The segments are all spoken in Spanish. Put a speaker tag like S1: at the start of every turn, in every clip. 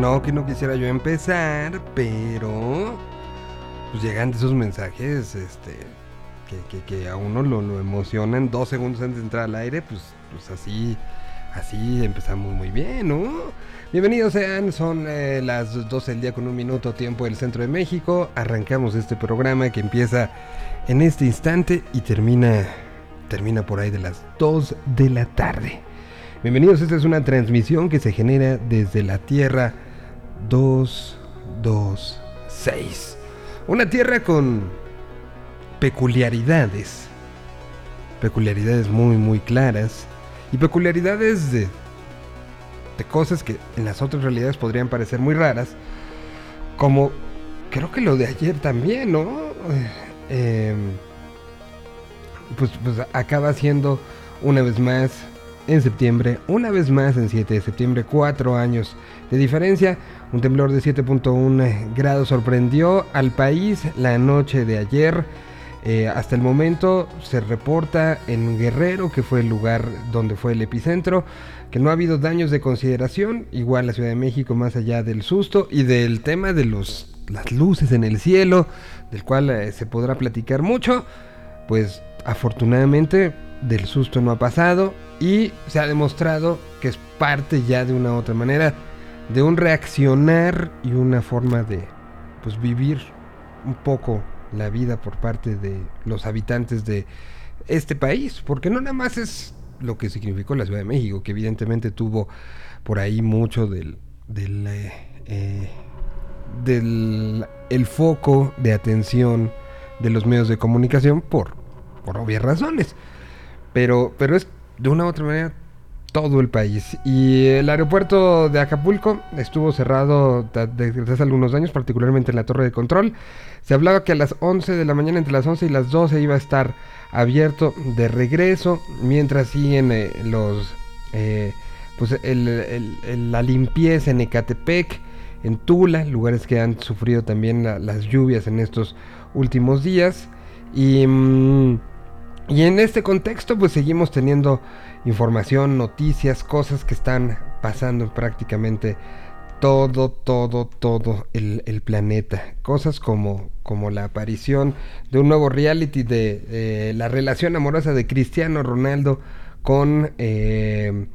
S1: No que no quisiera yo empezar, pero pues llegan esos mensajes este, que, a uno lo, lo, emocionan dos segundos antes de entrar al aire, pues, pues así, así empezamos muy bien, ¿no? Bienvenidos sean, son eh, las 12 del día con un minuto tiempo del centro de México. Arrancamos este programa que empieza en este instante y termina, termina por ahí de las 2 de la tarde. Bienvenidos, esta es una transmisión que se genera desde la Tierra 226. Una Tierra con peculiaridades, peculiaridades muy muy claras y peculiaridades de de cosas que en las otras realidades podrían parecer muy raras, como creo que lo de ayer también, ¿no? Eh, pues, pues acaba siendo una vez más en septiembre, una vez más en 7 de septiembre, cuatro años de diferencia. Un temblor de 7.1 grados sorprendió al país la noche de ayer. Eh, hasta el momento se reporta en Guerrero, que fue el lugar donde fue el epicentro, que no ha habido daños de consideración, igual la Ciudad de México más allá del susto y del tema de los, las luces en el cielo, del cual eh, se podrá platicar mucho, pues afortunadamente del susto no ha pasado y se ha demostrado que es parte ya de una u otra manera de un reaccionar y una forma de pues vivir un poco la vida por parte de los habitantes de este país, porque no nada más es lo que significó la Ciudad de México, que evidentemente tuvo por ahí mucho del, del, eh, eh, el foco de atención de los medios de comunicación por, por obvias razones. Pero, pero es de una u otra manera todo el país. Y el aeropuerto de Acapulco estuvo cerrado desde hace algunos años, particularmente en la torre de control. Se hablaba que a las 11 de la mañana, entre las 11 y las 12, iba a estar abierto de regreso, mientras siguen eh, los, eh, pues la limpieza en Ecatepec, en Tula, lugares que han sufrido también las lluvias en estos últimos días. Y, mm, y en este contexto, pues seguimos teniendo información, noticias, cosas que están pasando prácticamente todo, todo, todo el, planeta. Cosas como, como la aparición de un nuevo reality de la relación amorosa de Cristiano Ronaldo con, eh,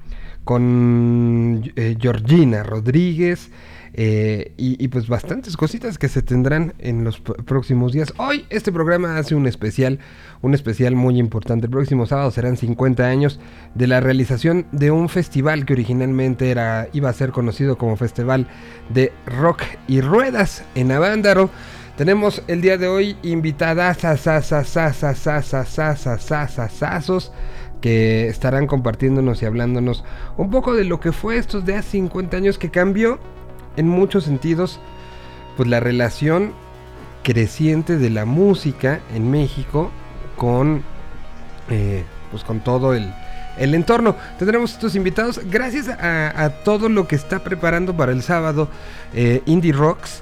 S1: con eh, Georgina Rodríguez. Eh, y, pues bastantes cositas que se tendrán en los próximos días. Hoy este programa hace un especial, un especial muy importante. El próximo sábado serán 50 años de la realización de un festival que originalmente era, iba a ser conocido como Festival de Rock y Ruedas en Avándaro. Tenemos el día de hoy invitadas que estarán compartiéndonos y hablándonos un poco de lo que fue estos de hace 50 años que cambió en muchos sentidos, pues la relación creciente de la música en México con, eh, pues con todo el, el, entorno. Tendremos estos invitados gracias a, todo lo que está preparando para el sábado eh, Indie Rocks.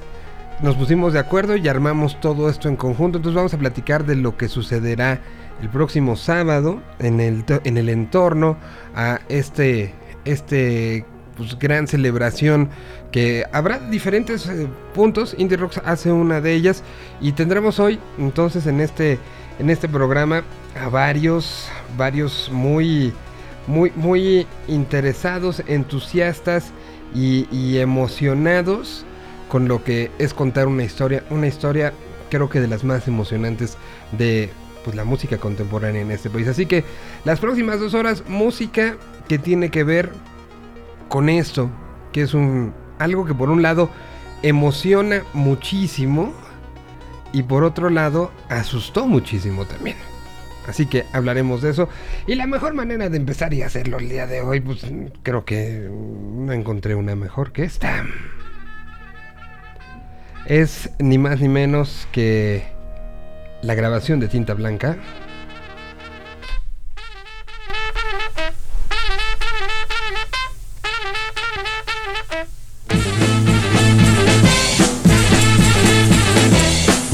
S1: Nos pusimos de acuerdo y armamos todo esto en conjunto. Entonces vamos a platicar de lo que sucederá el próximo sábado en el, en el entorno a este, este pues, gran celebración que habrá diferentes eh, puntos. Indie Rocks hace una de ellas y tendremos hoy entonces en este en este programa a varios varios muy muy muy interesados, entusiastas y, emocionados con lo que es contar una historia, una historia creo que de las más emocionantes de pues la música contemporánea en este país. Así que las próximas dos horas música que tiene que ver con esto, que es un algo que por un lado emociona muchísimo y por otro lado asustó muchísimo también. Así que hablaremos de eso. Y la mejor manera de empezar y hacerlo el día de hoy, pues creo que no encontré una mejor que esta. Es ni más ni menos que la grabación de tinta blanca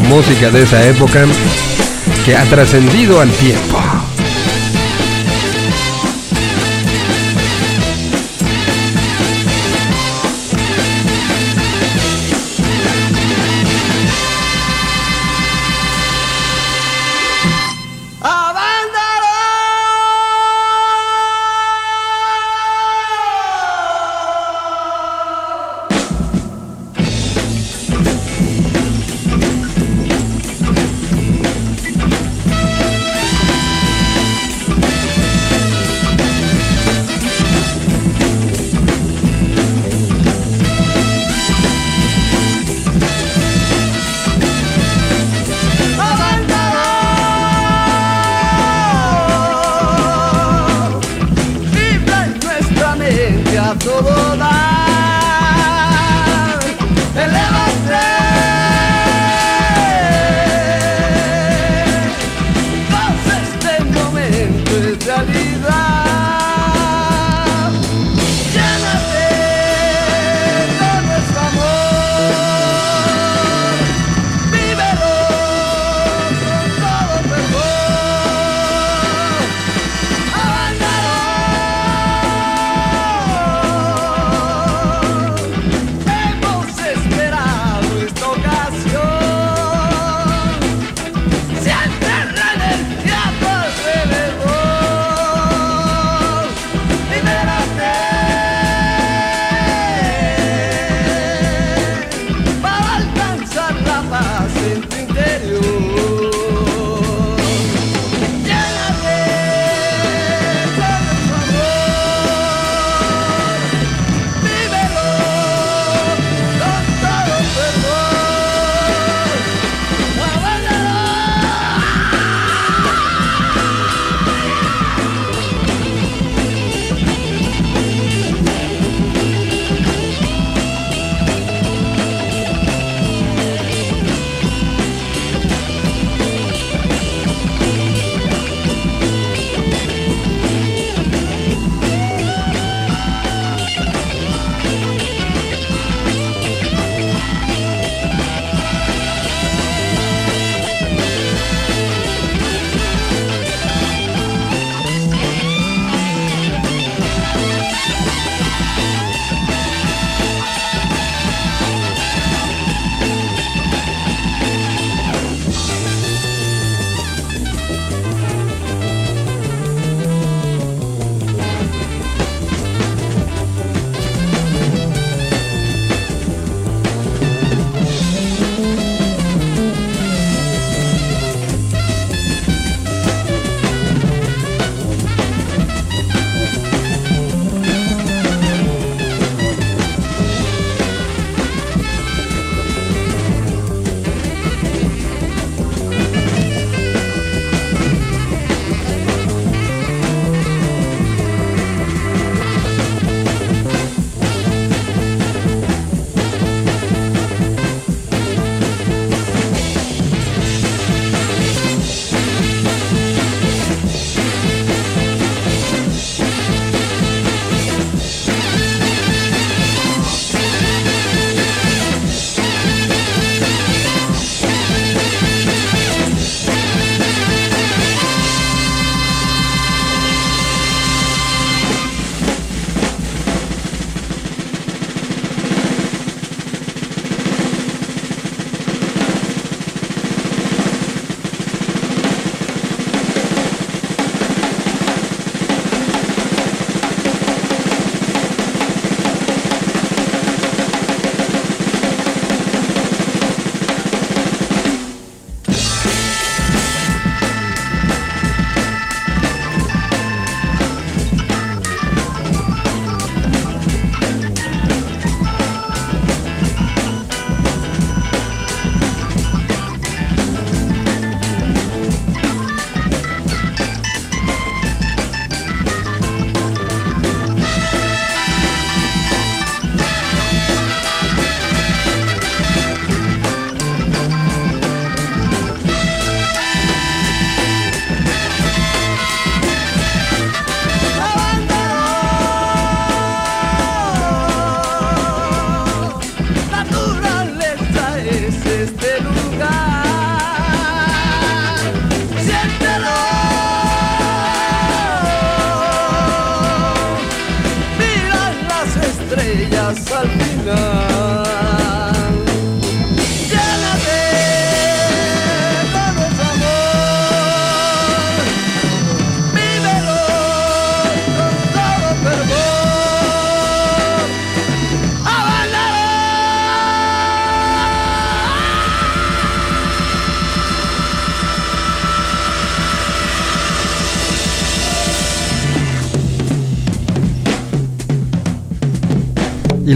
S1: música de esa época que ha trascendido al tiempo.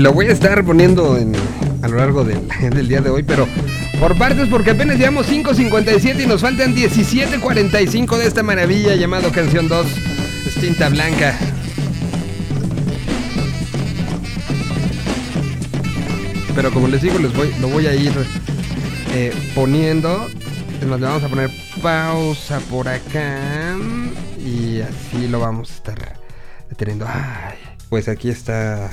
S2: Lo voy a estar poniendo a lo largo del, del día de hoy, pero por partes porque apenas llevamos 5.57 y nos faltan 17.45 de esta maravilla llamado Canción 2, Tinta Blanca. Pero como les digo, les voy, lo voy a ir eh, poniendo. Es más, le vamos a poner pausa por acá. Y así lo vamos a estar deteniendo. Pues aquí está.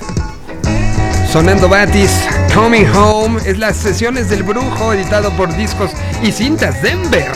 S2: Sonando Batis, Coming Home, es las sesiones del brujo editado por Discos y Cintas Denver.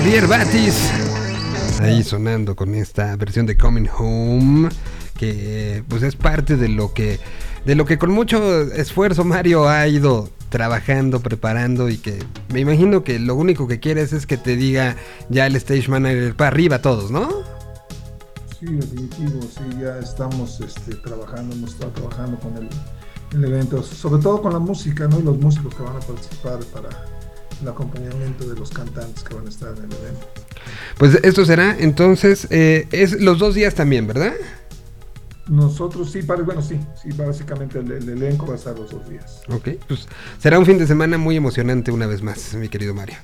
S2: Javier Batis. Ahí sonando con esta versión de Coming Home
S1: que pues es parte de lo que de lo que con mucho esfuerzo Mario ha ido trabajando, preparando y que me imagino que lo único que quieres es que te diga ya el stage manager para arriba todos, ¿no?
S3: Sí, definitivo, sí, ya estamos este, trabajando, hemos estado trabajando con el, el, evento, sobre todo con la música, ¿no? Y los músicos que van a participar para el acompañamiento de los cantantes que van a estar en el evento.
S1: Pues esto será entonces, eh, es los dos días también, ¿verdad?
S3: Nosotros sí, bueno, sí, sí, básicamente el, el, elenco va a estar los dos días.
S1: Ok, pues será un fin de semana muy emocionante una vez más, mi querido Mario.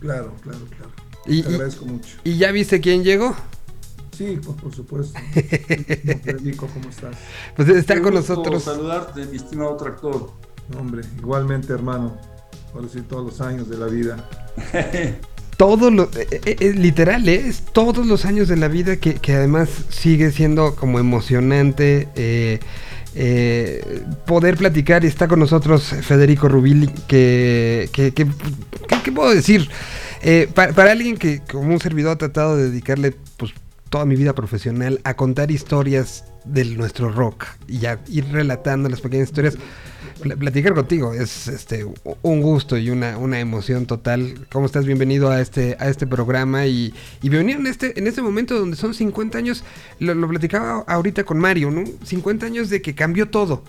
S3: Claro, claro, claro.
S1: Y,
S3: Te agradezco mucho.
S1: ¿Y ya viste quién llegó?
S3: Sí, pues por supuesto. Federico, ¿cómo estás?
S1: Pues está con nosotros.
S4: saludarte, mi estimado tractor.
S3: Hombre, igualmente, hermano. Por decir todos los años de la vida.
S1: todos los, eh, eh, literal, ¿eh? es todos los años de la vida que, que además sigue siendo como emocionante poder platicar y está con nosotros Federico Rubil, que, ¿qué puedo decir? Para, alguien que como un servidor ha tratado de dedicarle pues toda mi vida profesional a contar historias de nuestro rock y ya ir relatando las pequeñas historias platicar contigo es este un gusto y una, una emoción total. ¿Cómo estás? Bienvenido a este, a este programa y, y bienvenido en este, en este momento donde son 50 años, lo, lo, platicaba ahorita con Mario, ¿no? 50 años de que cambió todo.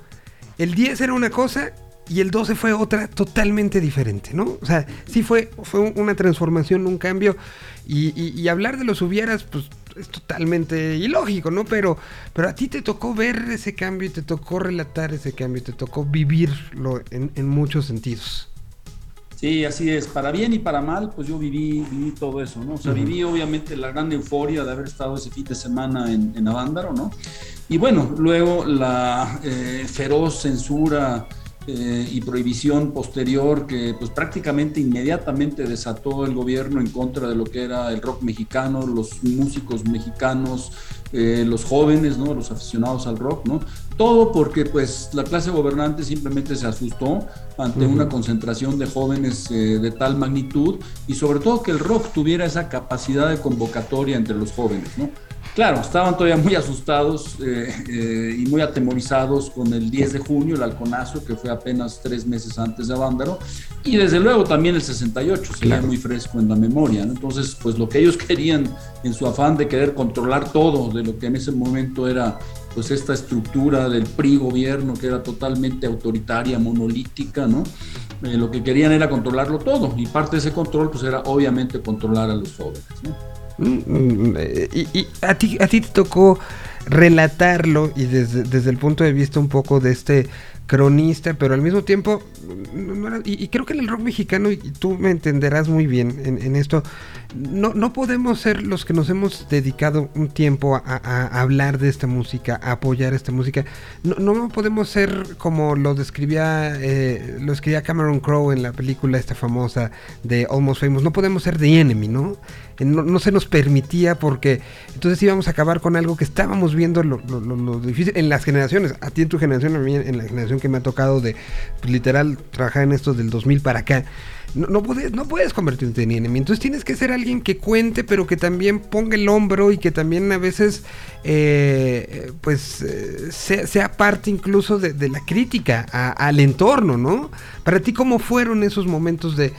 S1: El 10 era una cosa y el 12 fue otra totalmente diferente, ¿no? O sea, sí fue, fue una transformación, un cambio y, y, y hablar de los hubieras, pues es totalmente ilógico, ¿no? Pero, pero a ti te tocó ver ese cambio y te tocó relatar ese cambio y te tocó vivirlo en, en, muchos sentidos.
S4: Sí, así es. Para bien y para mal, pues yo viví, viví todo eso, ¿no? O sea, uh -huh. viví obviamente la gran euforia de haber estado ese fin de semana en, en Avándaro, ¿no? Y bueno, luego la eh, feroz censura eh, y prohibición posterior que pues prácticamente inmediatamente desató el gobierno en contra de lo que era el rock mexicano, los músicos mexicanos, eh, los jóvenes, ¿no? los aficionados al rock, ¿no? Todo porque pues la clase gobernante simplemente se asustó ante uh -huh. una concentración de jóvenes eh, de tal magnitud y sobre todo que el rock tuviera esa capacidad de convocatoria entre los jóvenes, ¿no? Claro, estaban todavía muy asustados eh, eh, y muy atemorizados con el 10 de junio, el halconazo, que fue apenas tres meses antes de Avándaro, y desde luego también el 68, se claro. muy fresco en la memoria. ¿no? Entonces, pues lo que ellos querían en su afán de querer controlar todo de lo que en ese momento era pues esta estructura del PRI gobierno que era totalmente autoritaria, monolítica, ¿no? Eh, lo que querían era controlarlo todo y parte de ese control pues era obviamente controlar a los jóvenes, ¿no?
S1: Y, y a, ti, a ti te tocó relatarlo y desde, desde, el punto de vista un poco de este cronista, pero al mismo tiempo, y, creo que en el rock mexicano, y tú me entenderás muy bien en, esto, no, no, podemos ser los que nos hemos dedicado un tiempo a, hablar de esta música, a apoyar esta música, no, no podemos ser como lo describía, eh, lo escribía Cameron Crowe en la película esta famosa de Almost Famous, no podemos ser The Enemy, ¿no? No, no, se nos permitía porque entonces íbamos a acabar con algo que estábamos viendo lo, lo, difícil en las generaciones, a ti en tu generación, a mí en la generación que me ha tocado de pues, literal trabajar en esto del 2000 para acá. No, no, puedes, no puedes convertirte en enemy. Entonces tienes que ser alguien que cuente, pero que también ponga el hombro y que también a veces, eh, pues, eh, sea, parte incluso de, la crítica al entorno, ¿no? Para ti, ¿cómo fueron esos momentos de,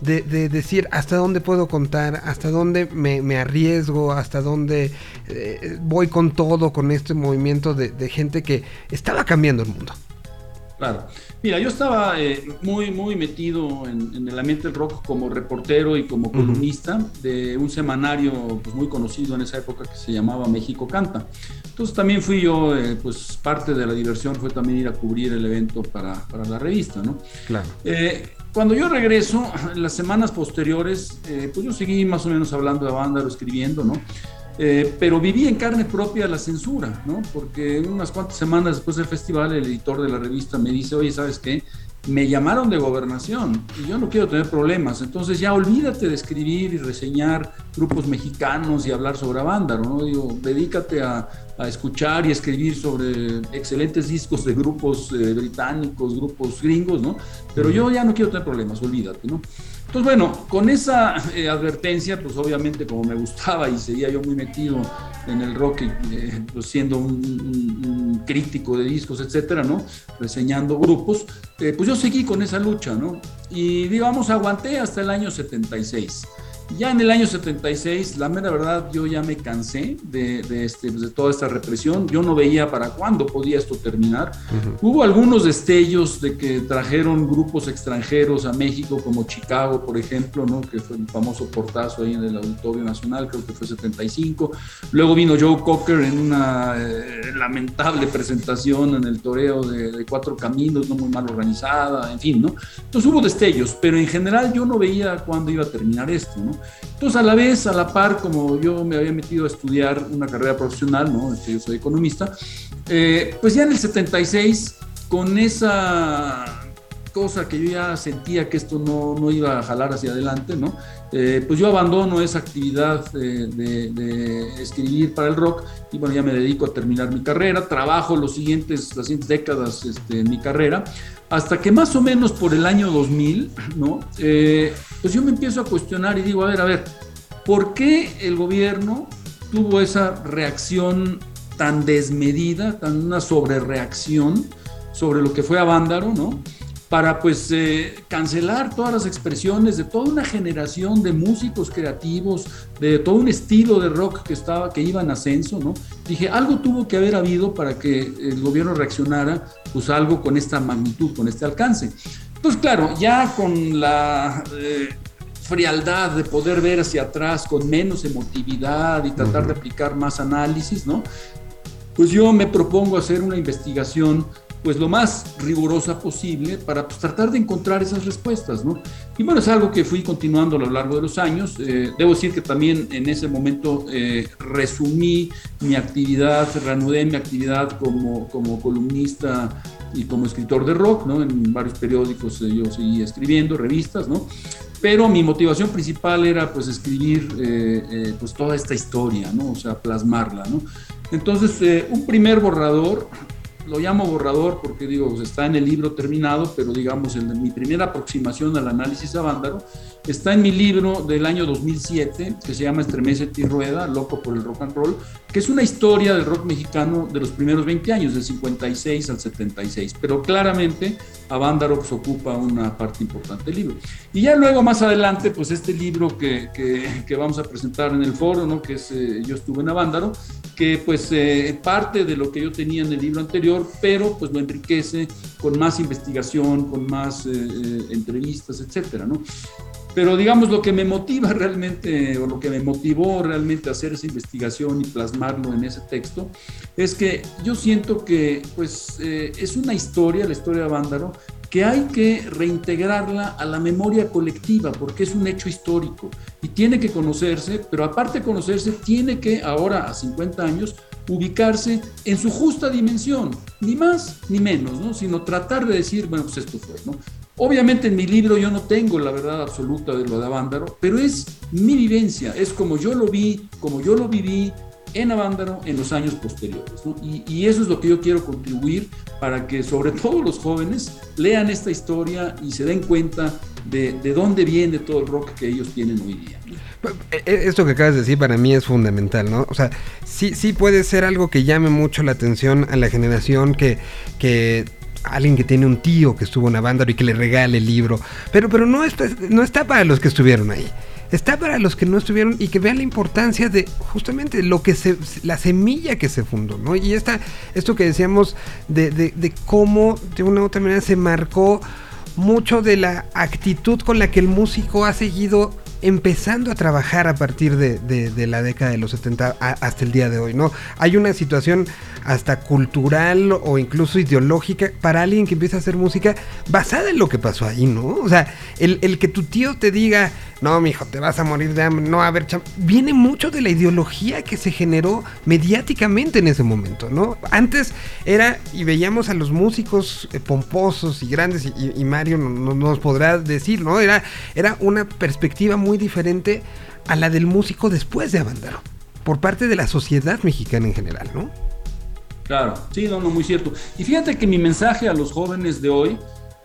S1: de, de, decir hasta dónde puedo contar, hasta dónde me, me arriesgo, hasta dónde eh, voy con todo, con este movimiento de, de, gente que estaba cambiando el mundo.
S4: Claro. Mira, yo estaba eh, muy, muy metido en, en, el ambiente del rock como reportero y como columnista uh -huh. de un semanario pues, muy conocido en esa época que se llamaba México Canta. Entonces también fui yo, eh, pues parte de la diversión fue también ir a cubrir el evento para, para la revista, ¿no?
S1: Claro.
S4: Eh, cuando yo regreso, las semanas posteriores, eh, pues yo seguí más o menos hablando de banda, escribiendo, ¿no? Eh, pero viví en carne propia la censura, ¿no? Porque unas cuantas semanas después del festival, el editor de la revista me dice, oye, ¿sabes qué? Me llamaron de gobernación y yo no quiero tener problemas, entonces ya olvídate de escribir y reseñar grupos mexicanos y hablar sobre banda, ¿no? Digo, dedícate a, a escuchar y escribir sobre excelentes discos de grupos eh, británicos, grupos gringos, ¿no? Pero yo ya no quiero tener problemas, olvídate, ¿no? Entonces, bueno, con esa eh, advertencia, pues obviamente como me gustaba y seguía yo muy metido en el rock, eh, pues siendo un, crítico de discos, etcétera, ¿no? Reseñando grupos, pues yo seguí con esa lucha, ¿no? Y digamos, aguanté hasta el año 76. Ya en el año 76, la mera verdad, yo ya me cansé de, este, de toda esta represión. Yo no veía para cuándo podía esto terminar. Hubo algunos destellos de que trajeron grupos extranjeros a México, como Chicago, por ejemplo, ¿no? que fue el famoso portazo ahí en el Auditorio Nacional, creo que fue 75. Luego vino Joe Cocker en una eh, lamentable presentación en el toreo de, de, Cuatro Caminos, no muy mal organizada, en fin, ¿no? Entonces hubo destellos, pero en general yo no veía cuándo iba a terminar esto, ¿no? Entonces, a la vez, a la par, como yo me había metido a estudiar una carrera profesional, ¿no? Yo soy economista, eh, pues ya en el 76, con esa cosa que yo ya sentía que esto no, no iba a jalar hacia adelante, ¿no? Eh, pues yo abandono esa actividad de, de, escribir para el rock y bueno, ya me dedico a terminar mi carrera, trabajo los siguientes, las siguientes décadas este, en mi carrera, hasta que más o menos por el año 2000, ¿no? Eh, pues yo me empiezo a cuestionar y digo, a ver, a ver, ¿por qué el gobierno tuvo esa reacción tan desmedida, tan una sobrereacción sobre lo que fue a Vándaro, ¿no? Para pues eh, cancelar todas las expresiones de toda una generación de músicos creativos, de todo un estilo de rock que estaba, que iba en ascenso, ¿no? Dije, algo tuvo que haber habido para que el gobierno reaccionara, pues algo con esta magnitud, con este alcance. Pues claro, ya con la eh, frialdad de poder ver hacia atrás con menos emotividad y tratar de aplicar más análisis, ¿no? Pues yo me propongo hacer una investigación pues lo más rigurosa posible para pues, tratar de encontrar esas respuestas, ¿no? Y bueno, es algo que fui continuando a lo largo de los años. Eh, debo decir que también en ese momento eh, resumí mi actividad, reanudé mi actividad como, como columnista y como escritor de rock, ¿no? En varios periódicos eh, yo seguí escribiendo, revistas, ¿no? Pero mi motivación principal era pues escribir pues toda esta historia, ¿no? O sea, plasmarla, ¿no? Entonces, un primer borrador lo llamo borrador porque digo, está en el libro terminado, pero digamos, en mi primera aproximación al análisis a Vándaro está en mi libro del año 2007, que se llama Estremece y Rueda, Loco por el Rock and Roll, que es una historia del rock mexicano de los primeros 20 años, del 56 al 76, pero claramente Avándaro pues, ocupa una parte importante del libro. Y ya luego más adelante, pues este libro que, que, vamos a presentar en el foro, ¿no? que es eh, Yo estuve en Avándaro, que pues eh, parte de lo que yo tenía en el libro anterior, pero pues lo enriquece con más investigación, con más eh, entrevistas, etcétera, ¿no? Pero digamos, lo que me motiva realmente, o lo que me motivó realmente a hacer esa investigación y plasmarlo en ese texto, es que yo siento que pues, eh, es una historia, la historia de Vándaro, que hay que reintegrarla a la memoria colectiva, porque es un hecho histórico y tiene que conocerse, pero aparte de conocerse, tiene que ahora, a 50 años, ubicarse en su justa dimensión, ni más ni menos, ¿no? sino tratar de decir, bueno, pues esto fue, ¿no? Obviamente en mi libro yo no tengo la verdad absoluta de lo de Avándaro, pero es mi vivencia, es como yo lo vi, como yo lo viví en Avándaro en los años posteriores. Y, eso es lo que yo quiero contribuir para que sobre todo los jóvenes lean esta historia y se den cuenta de, de dónde viene todo el rock que ellos tienen hoy día.
S1: E, e, esto que acabas de decir para mí es fundamental, ¿no? O sea, sí, sí puede ser algo que llame mucho la atención a la generación que, que alguien que tiene un tío que estuvo en Avándaro y que le regale el libro. Pero, pero no, está, no está para los que estuvieron ahí. Está para los que no estuvieron y que vean la importancia de justamente lo que se, la semilla que se fundó, ¿no? Y esta, esto que decíamos de, de, de cómo de una u otra manera se marcó mucho de la actitud con la que el músico ha seguido empezando a trabajar a partir de, la década de los 70 hasta el día de hoy, ¿no? Hay una situación hasta cultural o incluso ideológica para alguien que empieza a hacer música basada en lo que pasó ahí, ¿no? O sea, el, el que tu tío te diga, no, mijo, te vas a morir de hambre, no, a ver, viene mucho de la ideología que se generó mediáticamente en ese momento, ¿no? Antes era, y veíamos a los músicos eh, pomposos y grandes, y, Mario nos podrá decir, ¿no? Era, era una perspectiva muy diferente a la del músico después de Abandero, por parte de la sociedad mexicana en general, ¿no?
S4: Claro, sí, no, no, muy cierto. Y fíjate que mi mensaje a los jóvenes de hoy,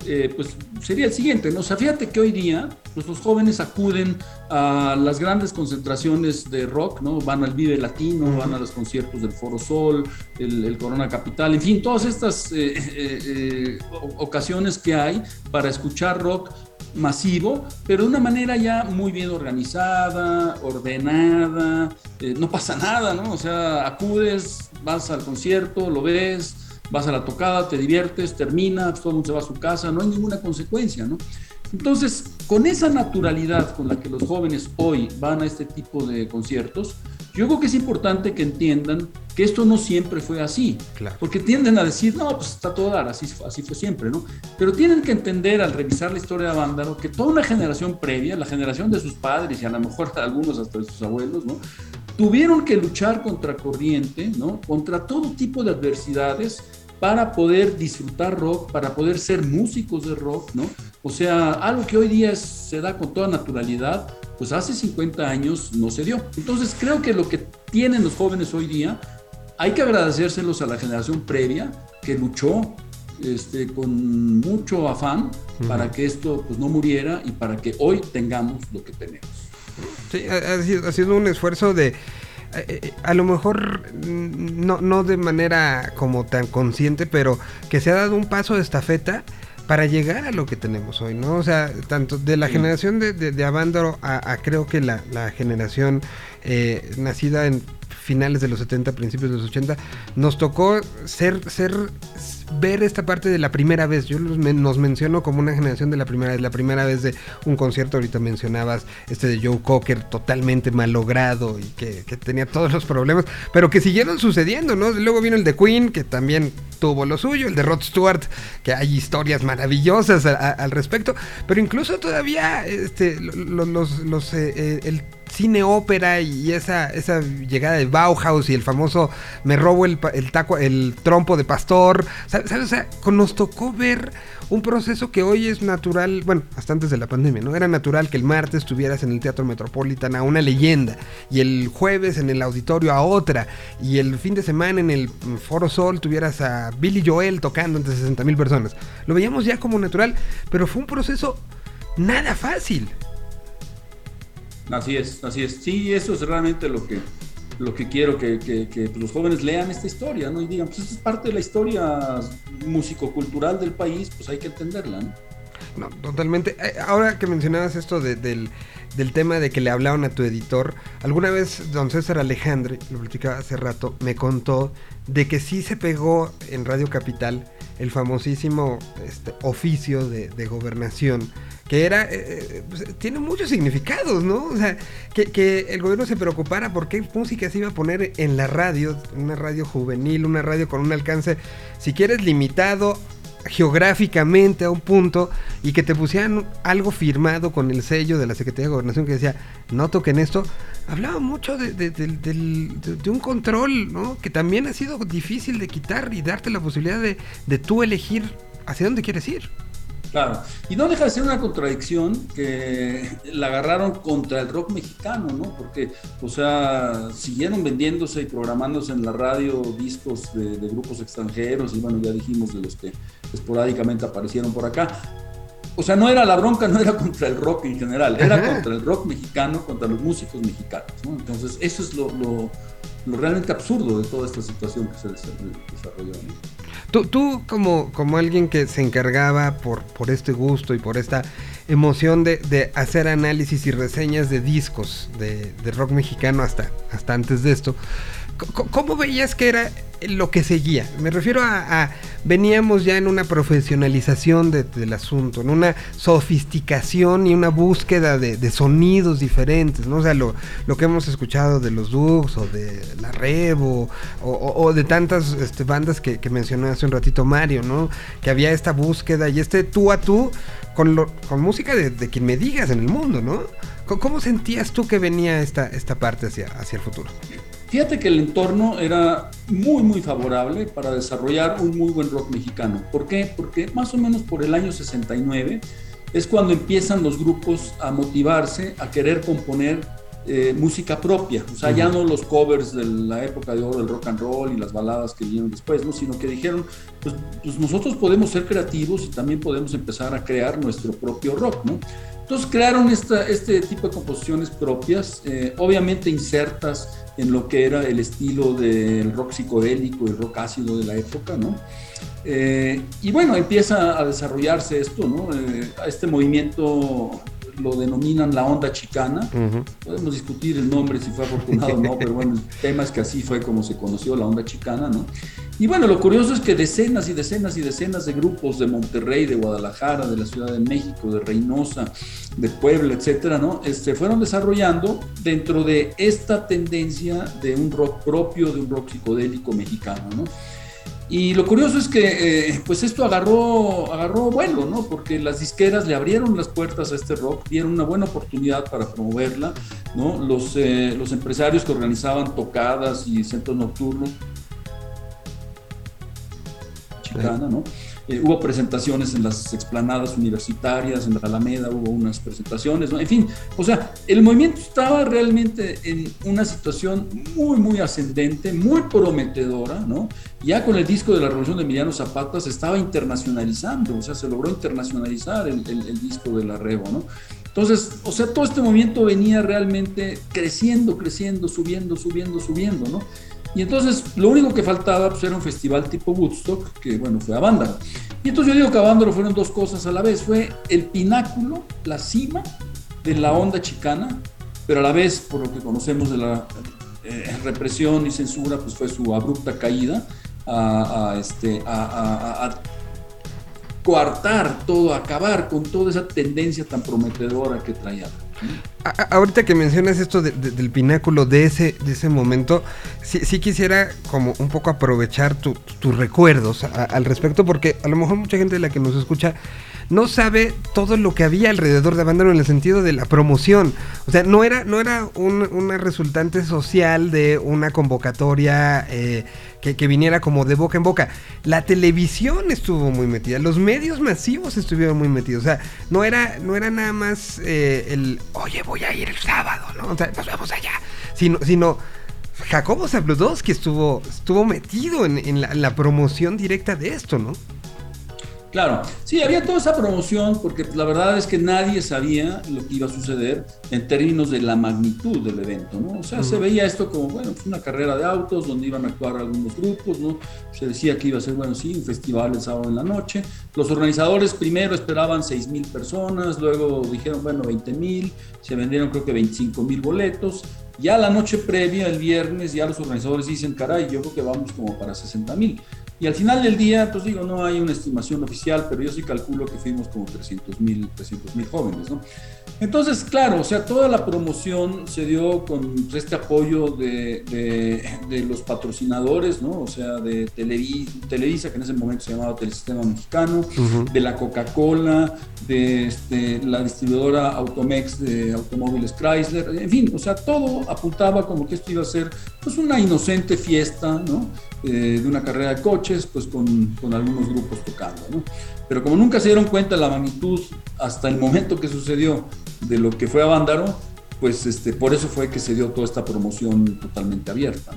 S4: eh, pues sería el siguiente, ¿no? O sea, fíjate que hoy día, pues los jóvenes acuden a las grandes concentraciones de rock, ¿no? Van al Vive Latino, van a los conciertos del Foro Sol, el, Corona Capital, en fin, todas estas eh, eh, ocasiones que hay para escuchar rock masivo, pero de una manera ya muy bien organizada, ordenada, no pasa nada, ¿no? O sea, acudes, vas al concierto, lo ves, vas a la tocada, te diviertes, termina, todo el mundo se va a su casa, no hay ninguna consecuencia, ¿no? Entonces, con esa naturalidad con la que los jóvenes hoy van a este tipo de conciertos, yo creo que es importante que entiendan que esto no siempre fue así, porque tienden a decir, no, pues está todo dar, así, así fue siempre, ¿no? Pero tienen que entender al revisar la historia de Vándaro que toda una generación previa, la generación de sus padres y a lo mejor algunos hasta de sus abuelos, ¿no? Tuvieron que luchar contra corriente, ¿no? Contra todo tipo de adversidades para poder disfrutar rock, para poder ser músicos de rock, ¿no? O sea, algo que hoy día se da con toda naturalidad, pues hace 50 años no se dio. Entonces creo que lo que tienen los jóvenes hoy día, hay que agradecérselos a la generación previa que luchó este, con mucho afán para que esto pues, no muriera y para que hoy tengamos lo que tenemos.
S1: Sí, ha sido un esfuerzo de a lo mejor mm, no, no de manera como tan consciente, pero que se ha dado un paso de estafeta para llegar a lo que tenemos hoy, ¿no? O sea, tanto de la generación de, de, a, creo que la, generación eh, nacida en finales de los 70, principios de los 80, nos tocó ser, ser, ver esta parte de la primera vez. Yo nos menciono como una generación de la primera vez, la primera vez de un concierto, ahorita mencionabas este de Joe Cocker, totalmente malogrado y que, tenía todos los problemas, pero que siguieron sucediendo, ¿no? Luego vino el de Queen, que también tuvo lo suyo, el de Rod Stewart, que hay historias maravillosas al respecto, pero incluso todavía este, los, los, eh, eh, el cine ópera y esa, esa llegada de Bauhaus y el famoso me robo el, el taco, el trompo de pastor. ¿Sabes? O sea, nos tocó ver un proceso que hoy es natural, bueno, hasta antes de la pandemia, ¿no? Era natural que el martes estuvieras en el Teatro Metropolitan a una leyenda y el jueves en el auditorio a otra y el fin de semana en el Foro Sol tuvieras a Billy Joel tocando entre 60 mil personas. Lo veíamos ya como natural, pero fue un proceso nada fácil.
S4: Así es, así es. Sí, eso es realmente lo que, lo que quiero que, los jóvenes lean esta historia, ¿no? Y digan, pues esta es parte de la historia músico-cultural del país, pues hay que entenderla, ¿no?
S1: No, totalmente. Eh, ahora que mencionabas esto del, del, tema de que le hablaron a tu editor, alguna vez don César Alejandre, lo platicaba hace rato, me contó de que sí se pegó en Radio Capital el famosísimo este, oficio de, gobernación que era, eh, eh, pues, tiene muchos significados, ¿no? O sea, que, el gobierno se preocupara por qué música se iba a poner en la radio, una radio juvenil, una radio con un alcance, si quieres, limitado geográficamente a un punto y que te pusieran algo firmado con el sello de la Secretaría de Gobernación que decía, no toquen esto, hablaba mucho de, de, un control, ¿no? Que también ha sido difícil de quitar y darte la posibilidad de, de tú elegir hacia dónde quieres ir.
S4: Claro, y no deja de ser una contradicción que la agarraron contra el rock mexicano, ¿no? Porque, o sea, siguieron vendiéndose y programándose en la radio discos de, grupos extranjeros y bueno, ya dijimos de los que esporádicamente aparecieron por acá. O sea, no era la bronca, no era contra el rock en general, era contra el rock mexicano, contra los músicos mexicanos, ¿no? Entonces, eso es lo, lo, realmente absurdo de toda esta situación que se desarrolló. ¿no?
S1: Tú, como, como alguien que se encargaba por, por este gusto y por esta emoción de, hacer análisis y reseñas de discos de, de, rock mexicano hasta, hasta antes de esto, ¿cómo veías que era lo que seguía. Me refiero a, veníamos ya en una profesionalización del asunto, en una sofisticación y una búsqueda de, sonidos diferentes, ¿no? O sea, lo, que hemos escuchado de los Dugs o de La Revo o, de tantas este, bandas que, que, mencioné hace un ratito Mario, ¿no? Que había esta búsqueda y este tú a tú con, música de, quien me digas en el mundo, ¿no? ¿Cómo sentías tú que venía esta, esta parte hacia, hacia el futuro?
S4: Fíjate que el entorno era muy, muy favorable para desarrollar un muy buen rock mexicano. ¿Por qué? Porque más o menos por el año 69 es cuando empiezan los grupos a motivarse, a querer componer eh, música propia, o sea, ya no los covers de la época de oro del rock and roll y las baladas que vinieron después, ¿no? sino que dijeron, pues, pues, nosotros podemos ser creativos y también podemos empezar a crear nuestro propio rock, ¿no? Entonces crearon esta, este tipo de composiciones propias, eh, obviamente insertas en lo que era el estilo del rock psicodélico y rock ácido de la época, ¿no? Eh, y bueno, empieza a desarrollarse esto, ¿no? este movimiento lo denominan la onda chicana. Podemos discutir el nombre, si fue afortunado o no, pero bueno, el tema es que así fue como se conoció la onda chicana, ¿no? Y bueno, lo curioso es que decenas y decenas y decenas de grupos de Monterrey, de Guadalajara, de la Ciudad de México, de Reynosa, de Puebla, etcétera, ¿no? Este, fueron desarrollando dentro de esta tendencia de un rock propio, de un rock psicodélico mexicano, ¿no? Y lo curioso es que eh, pues esto agarró, agarró vuelo, ¿no? Porque las disqueras le abrieron las puertas a este rock, dieron una buena oportunidad para promoverla, ¿no? Los, eh, los empresarios que organizaban tocadas y centros nocturnos, chicana, ¿no? Eh, hubo presentaciones en las explanadas universitarias, en la Alameda hubo unas presentaciones, ¿no? En fin, o sea, el movimiento estaba realmente en una situación muy, muy ascendente, muy prometedora, ¿no? Ya con el disco de la Revolución de Emiliano Zapata se estaba internacionalizando, o sea, se logró internacionalizar el, el disco de la Rebo, ¿no? Entonces, o sea, todo este movimiento venía realmente creciendo, creciendo, subiendo, subiendo, subiendo, ¿no? Y entonces lo único que faltaba pues, era un festival tipo Woodstock, que bueno, fue a Vándaro. Y entonces yo digo que a Vándaro fueron dos cosas a la vez. Fue el pináculo, la cima de la onda chicana, pero a la vez, por lo que conocemos de la eh, represión y censura, pues fue su abrupta caída a, este, a coartar todo, acabar con toda esa tendencia tan prometedora que traía.
S1: Ahorita que mencionas esto del pináculo de ese, de ese momento, sí, quisiera como un poco aprovechar tus recuerdos al respecto, porque a lo mejor mucha gente de la que nos escucha no sabe todo lo que había alrededor de Avándaro en el sentido de la promoción. O sea, no era, no era una resultante social de una convocatoria eh, que, viniera como de boca en boca. La televisión estuvo muy metida, los medios masivos estuvieron muy metidos. O sea, no era, no era nada más eh, el, oye, voy a ir el sábado, ¿no? O sea, nos vemos allá. Sino, sino Jacobo Zabludowski estuvo, estuvo metido en, la, en la promoción directa de esto, ¿no?
S4: Claro, sí, había toda esa promoción porque la verdad es que nadie sabía lo que iba a suceder en términos de la magnitud del evento, ¿no? O sea, se veía esto como, bueno, una carrera de autos donde iban a actuar algunos grupos, ¿no? Se decía que iba a ser, bueno, sí, un festival el sábado en la noche. Los organizadores primero esperaban 6 mil personas, luego dijeron, bueno, 20 mil, se vendieron creo que 25 mil boletos. Ya la noche previa, el viernes, ya los organizadores dicen, caray, yo creo que vamos como para 60 mil. Y al final del día, pues digo, no hay una estimación oficial, pero yo sí calculo que fuimos como 300 mil jóvenes, ¿no? Entonces, claro, o sea, toda la promoción se dio con este apoyo de, los patrocinadores, ¿no? O sea, de Televisa, que en ese momento se llamaba Telesistema Mexicano, de la Coca-Cola, de este, la distribuidora Automex de automóviles Chrysler, en fin, o sea, todo apuntaba como que esto iba a ser pues una inocente fiesta, ¿no? Eh, de una carrera de coches, pues con, con algunos grupos tocando, ¿no? Pero como nunca se dieron cuenta la magnitud hasta el momento que sucedió de lo que fue a Vándaro, pues este, por eso fue que se dio toda esta promoción totalmente abierta.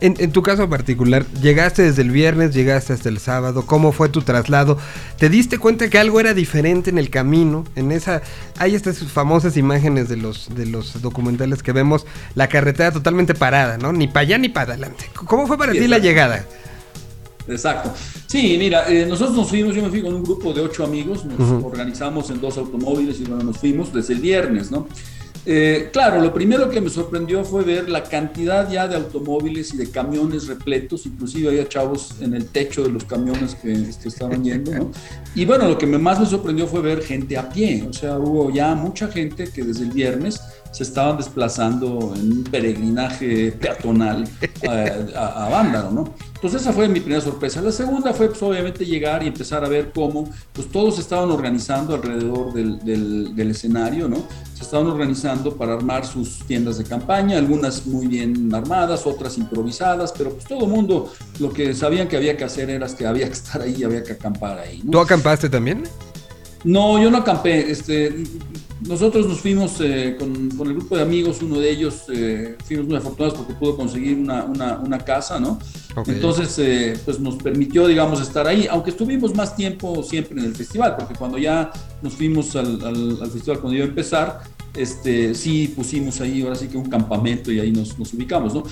S1: En, tu caso particular, llegaste desde el viernes, llegaste hasta el sábado, ¿cómo fue tu traslado? ¿Te diste cuenta que algo era diferente en el camino? En esa, hay estas famosas imágenes de los, de los documentales que vemos, la carretera totalmente parada, ¿no? Ni para allá ni para adelante. ¿Cómo fue para ti la llegada?
S4: Exacto. Sí, mira, eh, nosotros nos fuimos, yo me fui con un grupo de ocho amigos, nos organizamos en dos automóviles y bueno, nos fuimos desde el viernes, ¿no? Eh, claro, lo primero que me sorprendió fue ver la cantidad ya de automóviles y de camiones repletos, inclusive había chavos en el techo de los camiones que, que estaban yendo. Y bueno, lo que más me sorprendió fue ver gente a pie, o sea, hubo ya mucha gente que desde el viernes se estaban desplazando en un peregrinaje peatonal a, a, ¿no? Entonces esa fue mi primera sorpresa. La segunda fue pues, obviamente llegar y empezar a ver cómo pues todos estaban organizando alrededor del, del, escenario, ¿no? Se estaban organizando para armar sus tiendas de campaña, algunas muy bien armadas, otras improvisadas, pero pues todo el mundo lo que sabían que había que hacer era que había que estar ahí, había que acampar ahí.
S1: ¿Tú acampaste también?
S4: No, yo no acampé. Este, nosotros nos fuimos eh, con, con, el grupo de amigos, uno de ellos eh, fuimos muy afortunados porque pudo conseguir una, una, una casa, ¿no? Entonces, eh, pues nos permitió, digamos, estar ahí, aunque estuvimos más tiempo siempre en el festival, porque cuando ya nos fuimos al, al, al festival, cuando iba a empezar, este, sí pusimos ahí, ahora sí que un campamento y ahí nos, nos ubicamos, ¿no?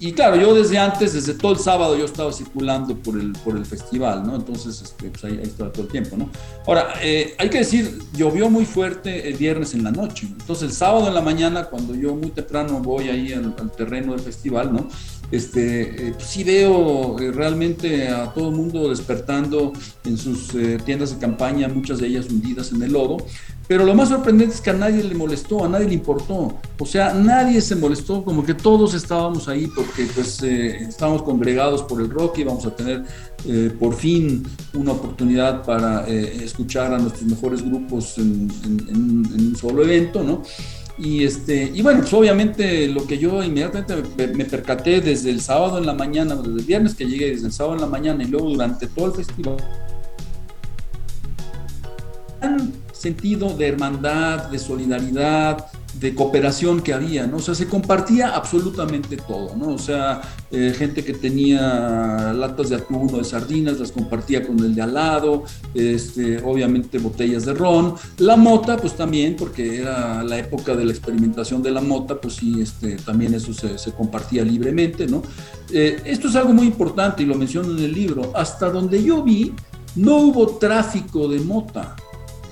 S4: Y claro, yo desde antes, desde todo el sábado, yo estaba circulando por el, por el festival, ¿no? Entonces, este, pues ahí, estaba todo el tiempo, ¿no? Ahora, eh, hay que decir, llovió muy fuerte el viernes en la noche. Entonces, el sábado en la mañana, cuando yo muy temprano voy ahí al, terreno del festival, ¿no? Este, eh, pues sí veo eh, realmente a todo el mundo despertando en sus tiendas de campaña, muchas de ellas hundidas en el lodo. Pero lo más sorprendente es que a nadie le molestó, a nadie le importó. O sea, nadie se molestó, como que todos estábamos ahí porque pues eh, estábamos congregados por el rock y vamos a tener eh, por fin una oportunidad para eh, escuchar a nuestros mejores grupos en, un solo evento, ¿no? Y, este, y bueno, pues obviamente lo que yo inmediatamente me, percaté desde el sábado en la mañana, desde el viernes que llegué, desde el sábado en la mañana y luego durante todo el festival, sentido de hermandad, de solidaridad, de cooperación que había, ¿no? O sea, se compartía absolutamente todo, ¿no? O sea, eh, gente que tenía latas de atún o de sardinas, las compartía con el de al lado, este, obviamente botellas de ron, la mota, pues también, porque era la época de la experimentación de la mota, pues sí, este, también eso se, se compartía libremente, ¿no? Eh, esto es algo muy importante y lo menciono en el libro, hasta donde yo vi, no hubo tráfico de mota,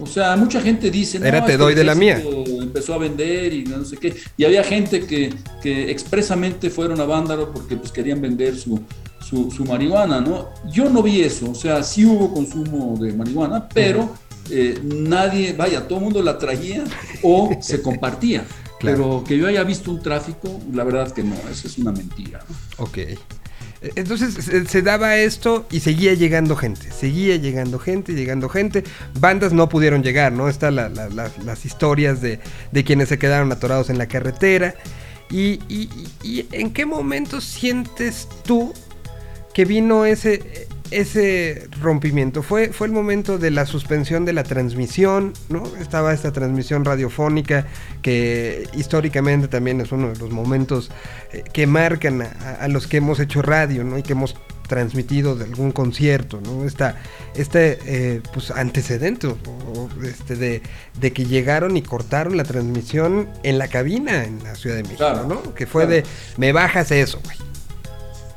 S4: o sea, mucha gente dice,
S1: no, Era te doy de la mía.
S4: Empezó a vender y no sé qué. Y había gente que, que expresamente fueron a Vándaro porque pues querían vender su, su, marihuana, ¿no? Yo no vi eso, o sea, sí hubo consumo de marihuana, pero eh, nadie, vaya, todo el mundo la traía o se compartía. Pero que yo haya visto un tráfico, la verdad que no, eso es una mentira.
S1: ¿no? Ok. Entonces se, daba esto y seguía llegando gente, seguía llegando gente, llegando gente. Bandas no pudieron llegar, ¿no? Están las historias de, quienes se quedaron atorados en la carretera. Y, y, en qué momento sientes tú que vino ese, ese rompimiento? ¿Fue, fue el momento de la suspensión de la transmisión, ¿no? Estaba esta transmisión radiofónica que históricamente también es uno de los momentos eh, que marcan a, los que hemos hecho radio, ¿no? Y que hemos transmitido de algún concierto, ¿no? Esta, este eh, pues antecedente este de, de, que llegaron y cortaron la transmisión en la cabina en la Ciudad de México, ¿no? Que fue de, me bajas eso, güey.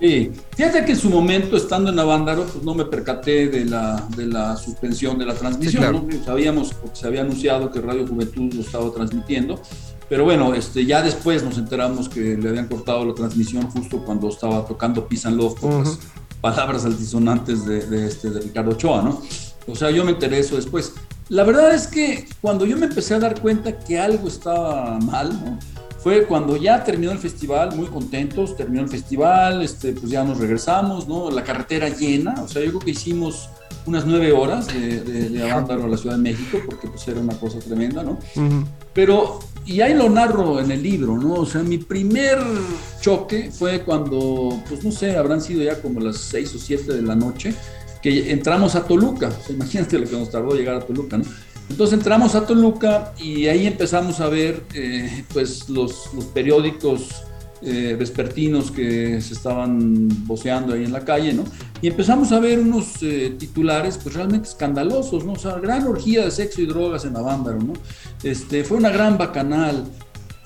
S4: Sí, fíjate que en su momento, estando en Avándaro, pues no me percaté de la, de la suspensión de la transmisión. Sabíamos, porque se había anunciado que Radio Juventud lo estaba transmitiendo, pero bueno, este, ya después nos enteramos que le habían cortado la transmisión justo cuando estaba tocando Peace and Love, con las palabras altisonantes de, de, este, de Ricardo Ochoa, ¿no? O sea, yo me enteré eso después. La verdad es que cuando yo me empecé a dar cuenta que algo estaba mal, ¿no? Fue cuando ya terminó el festival, muy contentos, terminó el festival, este, pues ya nos regresamos, ¿no? La carretera llena, o sea, yo creo que hicimos unas nueve horas de, de, de a la Ciudad de México, porque pues era una cosa tremenda, ¿no? Pero, y ahí lo narro en el libro, ¿no? O sea, mi primer choque fue cuando, pues no sé, habrán sido ya como las seis o siete de la noche, que entramos a Toluca, imagínate lo que nos tardó llegar a Toluca, ¿no? Entonces entramos a Toluca y ahí empezamos a ver eh, pues los, los periódicos eh, vespertinos que se estaban voceando ahí en la calle, ¿no? Y empezamos a ver unos eh, titulares pues realmente escandalosos, ¿no? O sea, gran orgía de sexo y drogas en Avándaro, ¿no? Este, fue una gran bacanal,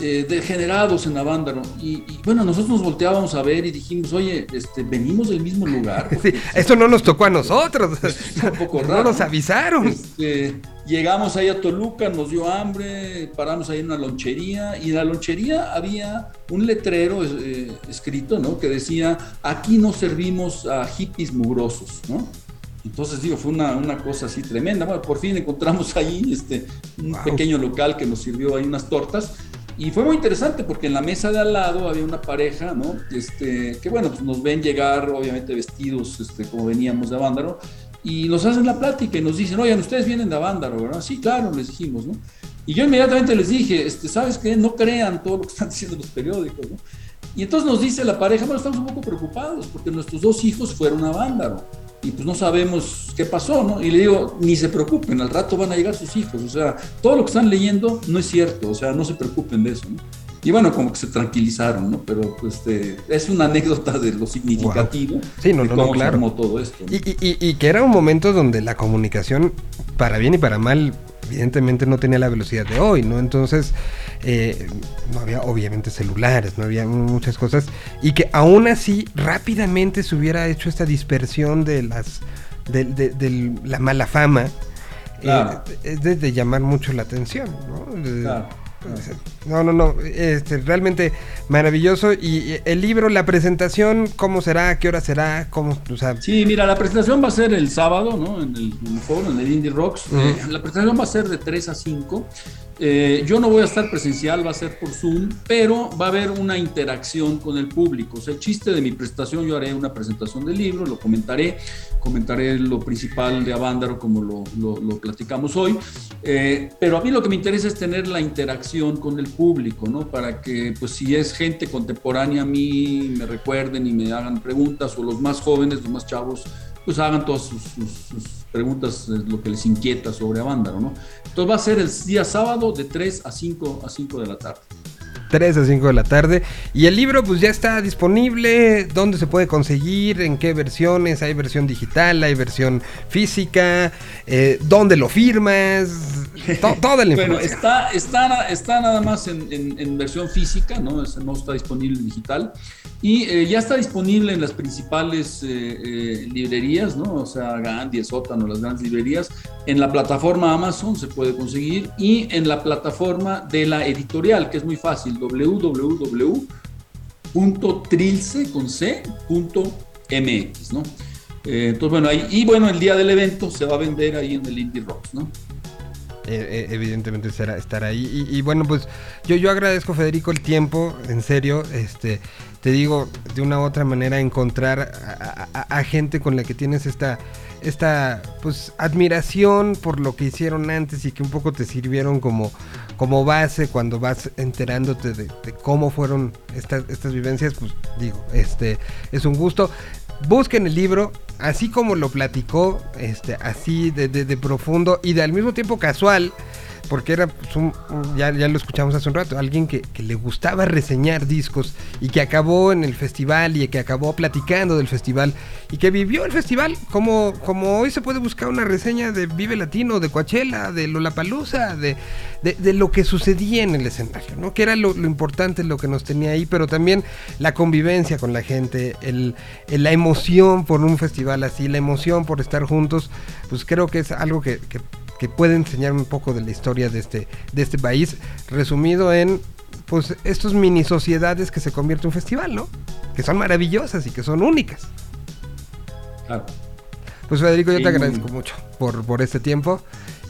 S4: eh, degenerados en Avándaro. Y, y, bueno, nosotros nos volteábamos a ver y dijimos, oye, este, venimos del mismo lugar.
S1: Sí, esto no nos tocó a nosotros. un poco raro. No nos avisaron.
S4: Este, llegamos ahí a Toluca, nos dio hambre, paramos ahí en una lonchería y en la lonchería había un letrero eh, escrito, ¿no? Que decía, aquí no servimos a hippies mugrosos, ¿no? Entonces, digo, fue una, una, cosa así tremenda. Bueno, por fin encontramos ahí este, un pequeño local que nos sirvió ahí unas tortas y fue muy interesante porque en la mesa de al lado había una pareja, ¿no? Este, que bueno, pues nos ven llegar, obviamente vestidos este, como veníamos de Avándaro, y nos hacen la plática y nos dicen, oigan, ustedes vienen de Avándaro, ¿verdad? Sí, claro, les dijimos, ¿no? Y yo inmediatamente les dije, este, ¿sabes qué? No crean todo lo que están diciendo los periódicos, ¿no? Y entonces nos dice la pareja, bueno, estamos un poco preocupados porque nuestros dos hijos fueron a Vándaro. Y pues no sabemos qué pasó, ¿no? Y le digo, ni se preocupen, al rato van a llegar sus hijos, o sea, todo lo que están leyendo no es cierto, o sea, no se preocupen de eso, ¿no? Y bueno, como que se tranquilizaron, ¿no? Pero pues este, es una anécdota de lo significativo
S1: sí, no,
S4: de
S1: no,
S4: cómo
S1: no, claro.
S4: se armó todo esto.
S1: Y, y- que era un momento donde la comunicación, para bien y para mal, evidentemente no tenía la velocidad de hoy, ¿no? Entonces, eh, no había obviamente celulares, no había muchas cosas. Y que aún así rápidamente se hubiera hecho esta dispersión de las de, de- de la mala fama. eh,
S4: Claro.
S1: es de, de llamar mucho la atención, ¿no? De-
S4: Claro,
S1: No, no, no, este, realmente maravilloso. Y el libro, la presentación, ¿cómo será? ¿Qué hora será? ¿Cómo? O sea,
S4: Sí, mira, la presentación va a ser el sábado, ¿no? En el, en el foro, en el Indie Rocks. Eh, la presentación va a ser de 3 a 5. Eh, yo no voy a estar presencial, va a ser por Zoom, pero va a haber una interacción con el público. O sea, el chiste de mi presentación, yo haré una presentación del libro, lo comentaré, comentaré lo principal de Avándaro como lo, platicamos hoy. Eh, pero a mí lo que me interesa es tener la interacción con el público, ¿no? Para que, pues, si es gente contemporánea a mí, me recuerden y me hagan preguntas, o los más jóvenes, los más chavos, pues hagan todas sus, sus- sus preguntas, lo que les inquieta sobre Avándaro, ¿no? Entonces va a ser el día sábado de 3 a 5, a 5 de la tarde.
S1: 3 a 5 de la tarde. Y el libro pues ya está disponible. ¿Dónde se puede conseguir? ¿En qué versiones? ¿Hay versión digital? ¿Hay versión física? Eh, ¿Dónde lo firmas? To- toda la
S4: Bueno,
S1: información.
S4: está, está, está nada más en, en- en versión física, ¿no? Es- no está disponible en digital. Y eh, ya está disponible en las principales eh, eh, librerías, ¿no? O sea, Gandhi, Sótano, las grandes librerías. En la plataforma Amazon se puede conseguir y en la plataforma de la editorial, que es muy fácil, www.trilce.mx, ¿no? Eh, entonces, bueno, ahí, y bueno, el día del evento se va a vender ahí en el Indie Rocks, ¿no?
S1: Eh, eh, evidentemente será estar ahí. Y, bueno, pues yo, yo agradezco, Federico, el tiempo, en serio. Este, te digo, de una u otra manera, encontrar a gente con la que tienes esta, esta pues, admiración por lo que hicieron antes y que un poco te sirvieron como, como base cuando vas enterándote de, cómo fueron estas, estas vivencias, pues digo, este, es un gusto. Busquen el libro, así como lo platicó, este, así de, de- de profundo y de al mismo tiempo casual, porque era pues, ya, ya lo escuchamos hace un rato, alguien que, que le gustaba reseñar discos y que acabó en el festival y que acabó platicando del festival y que vivió el festival como, como hoy se puede buscar una reseña de Vive Latino, de Coachella, de Lollapalooza, de, de, de lo que sucedía en el escenario, ¿no? Que era lo, importante, lo que nos tenía ahí, pero también la convivencia con la gente, el, la emoción por un festival así, la emoción por estar juntos, pues creo que es algo que- que puede enseñar un poco de la historia de este, de este país, resumido en pues estos mini sociedades que se convierte en un festival, ¿no? Que son maravillosas y que son únicas.
S4: Claro.
S1: Pues Federico, yo
S4: Sí,
S1: te agradezco mucho por, por este tiempo.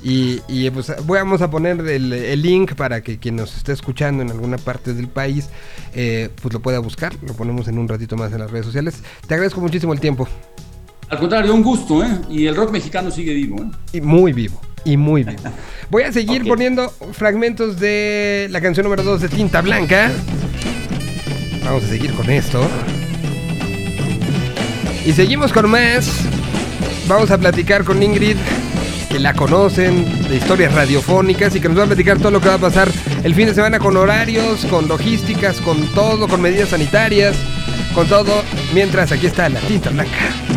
S1: Y, y, pues vamos a poner el, el link para que quien nos esté escuchando en alguna parte del país, eh, pues lo pueda buscar. Lo ponemos en un ratito más en las redes sociales. Te agradezco muchísimo el tiempo.
S4: Al contrario, un gusto, ¿eh? Y el rock mexicano sigue vivo, ¿eh?
S1: Y muy vivo. Y muy vivo. Voy a seguir poniendo fragmentos de la canción número 2 de Tinta Blanca. Vamos a seguir con esto. Y seguimos con más. Vamos a platicar con Ingrid, que la conocen de historias radiofónicas y que nos va a platicar todo lo que va a pasar el fin de semana con horarios, con logísticas, con todo, con medidas sanitarias, con todo. Mientras aquí está la Tinta Blanca.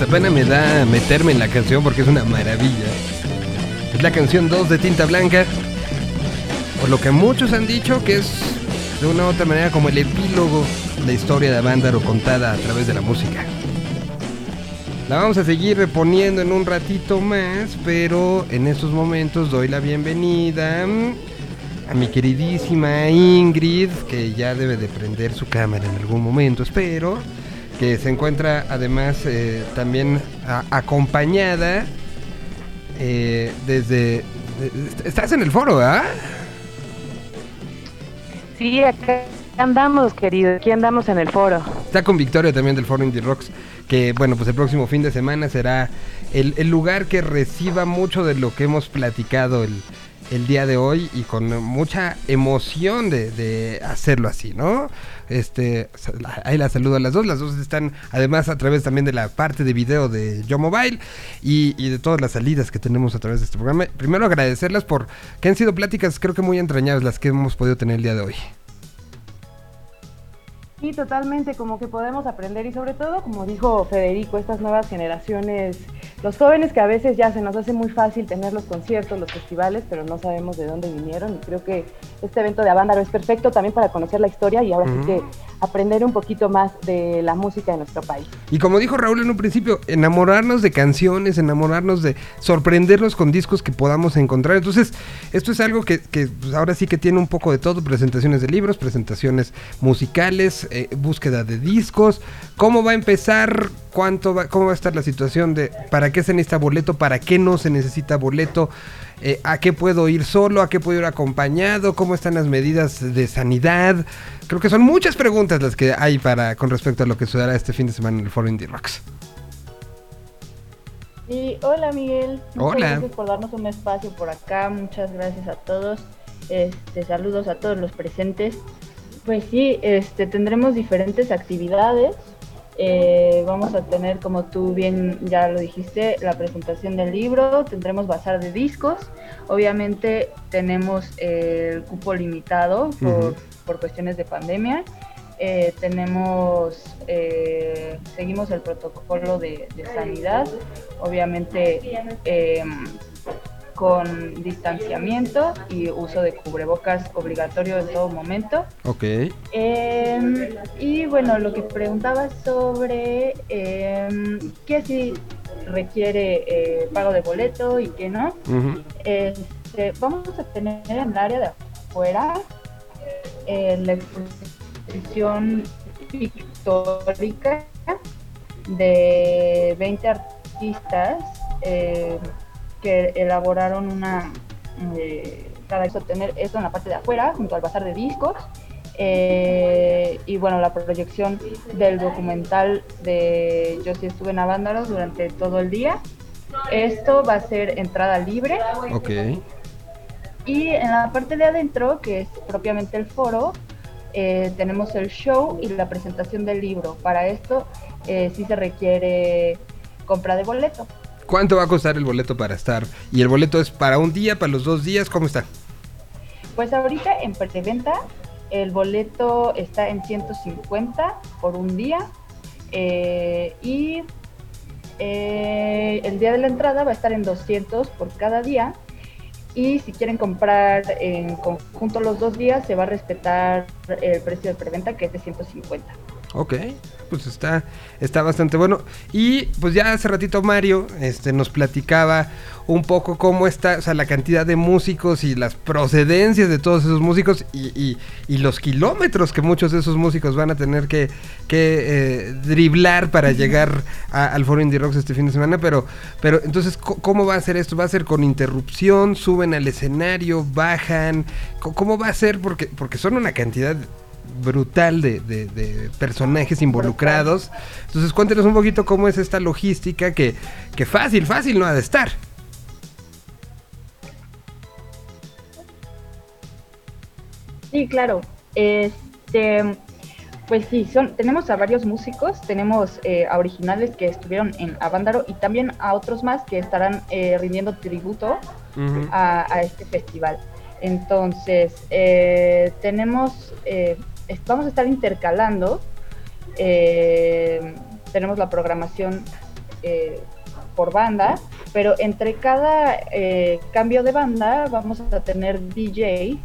S1: Hasta pena me da meterme en la canción porque es una maravilla. Es la canción 2 de Tinta Blanca. Por lo que muchos han dicho que es de una u otra manera como el epílogo de la historia de Avándaro contada a través de la música. La vamos a seguir reponiendo en un ratito más, pero en estos momentos doy la bienvenida a mi queridísima Ingrid, que ya debe de prender su cámara en algún momento, espero, que se encuentra además eh, también a- acompañada eh, desde... Estás en el foro, ¿ah?
S5: Sí, acá andamos, querido. Aquí andamos en el foro.
S1: Está con Victoria también del Foro Indie Rocks, que bueno, pues el próximo fin de semana será el, el lugar que reciba mucho de lo que hemos platicado el, el día de hoy y con mucha emoción de, de hacerlo así, ¿no? Este, ahí la saludo a las dos, las dos están además a través también de la parte de video de Yo Mobile y, y de todas las salidas que tenemos a través de este programa. Primero agradecerlas por que han sido pláticas creo que muy entrañables las que hemos podido tener el día de hoy.
S5: Sí, totalmente, como que podemos aprender y sobre todo, como dijo Federico, estas nuevas generaciones los jóvenes que a veces ya se nos hace muy fácil tener los conciertos, los festivales, pero no sabemos de dónde vinieron. Y creo que este evento de Avándaro es perfecto también para conocer la historia y ahora sí que aprender un poquito más de la música de nuestro país.
S1: Y como dijo Raúl en un principio, enamorarnos de canciones, enamorarnos de sorprendernos con discos que podamos encontrar. Entonces, esto es algo que, que, pues, ahora sí que tiene un poco de todo, presentaciones de libros, presentaciones musicales, eh, búsqueda de discos. ¿Cómo va a empezar? ¿Cuánto va, ¿Cómo va a estar la situación de para qué se necesita boleto? ¿Para qué no se necesita boleto? Eh, ¿A qué puedo ir solo? ¿A qué puedo ir acompañado? ¿Cómo están las medidas de sanidad? Creo que son muchas preguntas las que hay para con respecto a lo que sucederá este fin de semana en el Foro Indie Rocks.
S6: Y hola Miguel, muchas
S1: Hola.
S6: gracias por darnos un espacio por acá, muchas gracias a todos, este, saludos a todos los presentes. Pues sí, este, tendremos diferentes actividades, eh, vamos a tener, como tú bien ya lo dijiste, la presentación del libro, tendremos bazar de discos, obviamente tenemos eh, el cupo limitado por,
S1: Ujú.
S6: por cuestiones de pandemia. Eh, tenemos, seguimos el protocolo de, de sanidad, obviamente con distanciamiento y uso de cubrebocas obligatorio en todo momento.
S1: Ok.
S6: Eh, y bueno, lo que preguntabas sobre eh, qué si requiere eh, pago de boleto y qué no.
S1: Ujú.
S6: Este, vamos a tener en el área de afuera eh, la exposición pictórica de 20 artistas eh, que elaboraron una eh, para eso tener esto en la parte de afuera junto al bazar de discos eh, y bueno la proyección del documental de yo sí estuve en Avándaros durante todo el día esto va a ser entrada libre
S1: Ok.
S6: y en la parte de adentro, que es propiamente el foro, eh, tenemos el show y la presentación del libro. Para esto eh, sí se requiere compra de boleto.
S1: ¿Cuánto va a costar el boleto para estar? ¿Y el boleto es para un día, para los dos días? ¿Cómo está?
S6: Pues ahorita en preventa el boleto está en 150 por un día eh, y eh, el día de la entrada va a estar en 200 por cada día y si quieren comprar en conjunto los dos días se va a respetar el precio de preventa que es de 150.
S1: Ok, pues está, está bastante bueno. Y pues ya hace ratito Mario este, nos platicaba un poco cómo está, o sea, la cantidad de músicos y las procedencias de todos esos músicos y, y- y los kilómetros que muchos de esos músicos van a tener que, que eh, driblar para llegar a- al Foro Indie Rocks este fin de semana. Pero, pero entonces, ¿cómo va a ser esto? ¿Va a ser con interrupción? ¿Suben al escenario? ¿Bajan? ¿Cómo va a ser? Porque, porque son una cantidad brutal de, de- de personajes involucrados. Entonces cuéntenos un poquito cómo es esta logística que, que fácil, fácil no ha de estar.
S6: Sí, claro. Este, pues sí, son, tenemos a varios músicos, tenemos eh, a originales que estuvieron en Avándaro y también a otros más que estarán eh, rindiendo tributo a, a este festival. Entonces, eh, tenemos, eh, vamos a estar intercalando, eh, tenemos la programación eh, por banda, pero entre cada eh, cambio de banda vamos a tener DJ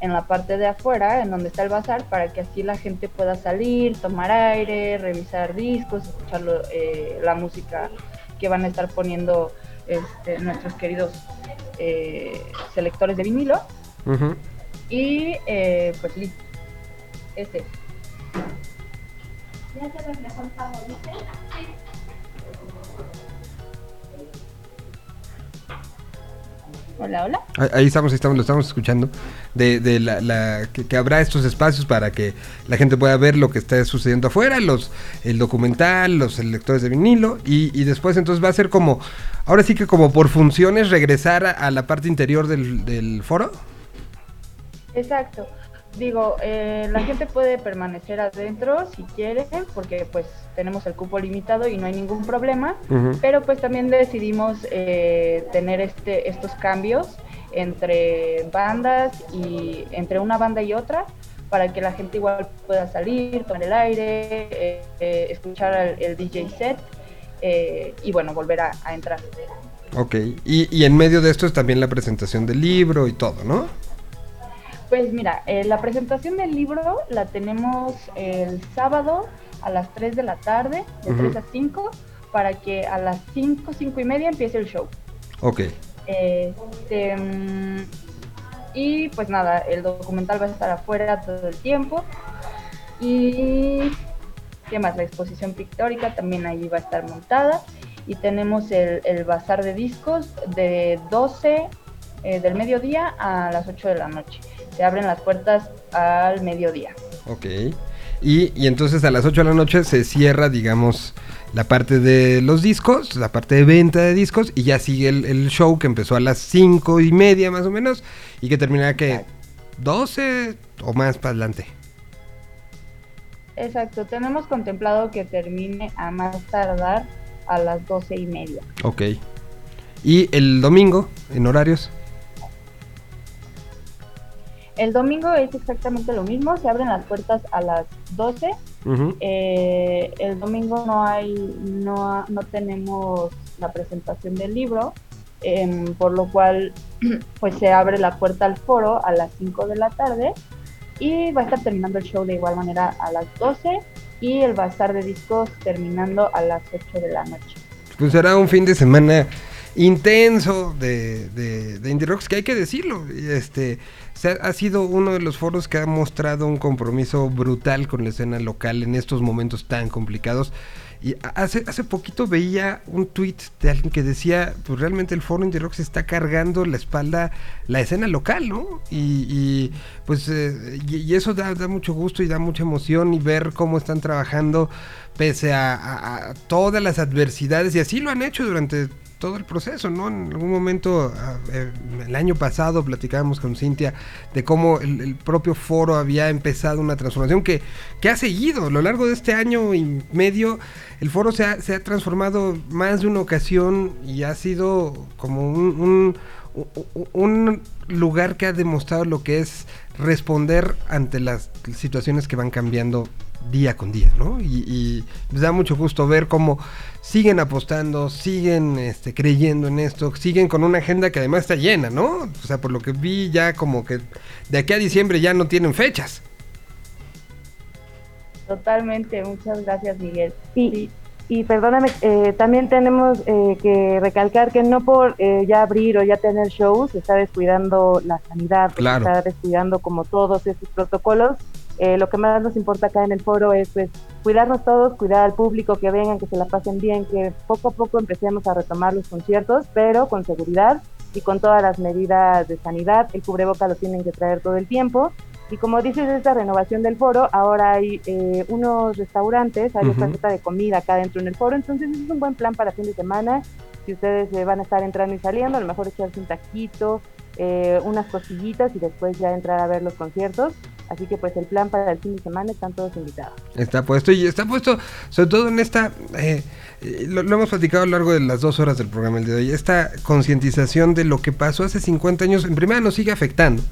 S6: en la parte de afuera, en donde está el bazar, para que así la gente pueda salir, tomar aire, revisar discos, escuchar lo- eh, la música que van a estar poniendo este, nuestros queridos selectores de vinilo. Y pues sí, ese. Hola, hola.
S1: Ahí- Ahí estamos, ahí estamos, lo estamos escuchando. De, de la, la- que, que habrá estos espacios para que la gente pueda ver lo que está sucediendo afuera, los el documental, los lectores de vinilo y, y después entonces va a ser como, ahora sí que como por funciones regresar a, a la parte interior del, del foro.
S6: Exacto. Digo, eh, la gente puede permanecer adentro si quiere, porque pues tenemos el cupo limitado y no hay ningún problema. Pero pues también decidimos eh, tener este, estos cambios entre bandas y entre una banda y otra para que la gente igual pueda salir, tomar el aire, eh, eh, escuchar el, el DJ set eh, y bueno, volver a, a entrar.
S1: Ok, y, y en medio de esto es también la presentación del libro y todo, ¿no?
S6: Pues mira, eh, la presentación del libro la tenemos el sábado a las 3 de la tarde, de
S1: Ujú.
S6: 3 a 5, para que a las 5, 5 y media empiece el show.
S1: Ok,
S6: Este, y pues nada, el documental va a estar afuera todo el tiempo. Y qué más, la exposición pictórica también ahí va a estar montada. Y tenemos el, el bazar de discos de 12 eh, del mediodía a las 8 de la noche. Se abren las puertas al mediodía.
S1: ok. Y, y entonces a las 8 de la noche se cierra, digamos, la parte de los discos, la parte de venta de discos, y ya sigue el, el show que empezó a las 5 y media más o menos, y que terminará que 12 o más para adelante.
S6: Exacto, tenemos contemplado que termine a más tardar a las 12 y media.
S1: Ok. Y el domingo, en horarios.
S6: El domingo es exactamente lo mismo, se abren las puertas a las 12.
S1: Ujú.
S6: Eh, el domingo no hay, no, no tenemos la presentación del libro, em, por lo cual pues se abre la puerta al foro a las 5 de la tarde y va a estar terminando el show de igual manera a las 12 y el bazar de discos terminando a las 8 de la noche.
S1: Pues será un fin de semana intenso de, de, Indie que hay que decirlo. Este, ha, sido uno de los foros que ha mostrado un compromiso brutal con la escena local en estos momentos tan complicados. Y hace, hace poquito veía un tweet de alguien que decía, pues realmente el foro Indie Rocks está cargando la espalda la escena local, ¿no? Y, y, pues eh, y, eso da, da mucho gusto y da mucha emoción y ver cómo están trabajando pese a todas las adversidades y así lo han hecho durante todo el proceso, ¿no? En algún momento, eh, el año pasado platicábamos con Cintia de cómo el, propio foro había empezado una transformación que, que ha seguido a lo largo de este año y medio. El foro se ha, se ha transformado más de una ocasión y ha sido como un, un lugar que ha demostrado lo que es responder ante las situaciones que van cambiando día con día, ¿no? Y, y les da mucho gusto ver cómo siguen apostando, siguen este, creyendo en esto, siguen con una agenda que además está llena, ¿no? O sea, por lo que vi ya como que de aquí a diciembre ya no tienen fechas.
S6: Totalmente, muchas gracias Miguel.
S5: Sí, y perdóname, eh, también tenemos eh, que recalcar que no por eh, ya abrir o ya tener shows se está descuidando la sanidad, se está descuidando como todos estos protocolos. Eh, lo que más nos importa acá en el foro es pues cuidarnos todos, cuidar al público, que vengan, que se la pasen bien, que poco a poco empecemos a retomar los conciertos, pero con seguridad y con todas las medidas de sanidad. El cubreboca lo tienen que traer todo el tiempo. Y como dices, esta renovación del foro, ahora hay eh, unos restaurantes, hay
S1: Ujú.
S5: oferta de comida acá dentro en el foro, entonces es un buen plan para fin de semana. Si ustedes eh, van a estar entrando y saliendo, a lo mejor echarse un taquito, eh, unas cosillitas y después ya entrar a ver los conciertos. Así que pues el plan para el fin de semana están todos invitados.
S1: Está puesto y está puesto sobre todo en esta, eh, lo, hemos platicado a lo largo de las dos horas del programa el de hoy, esta concientización de lo que pasó hace 50 años, en primera nos sigue afectando.